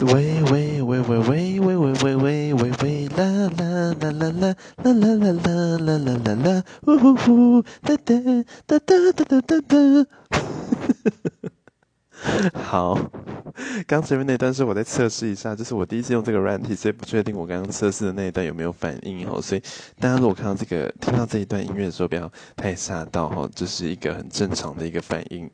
喂喂喂喂喂喂喂喂喂喂喂啦啦啦啦啦啦啦啦啦啦啦啦！呜呼呼哒哒哒哒哒哒哒哒！好，刚前面那段是我在测试一下，就是我第一次用这个软体，所以不确定我刚刚测试的那一段有没有反应哦。所以大家如果看到这个、听到这一段音乐的时候，不要太吓到哦，这是一个很正常的一个反应。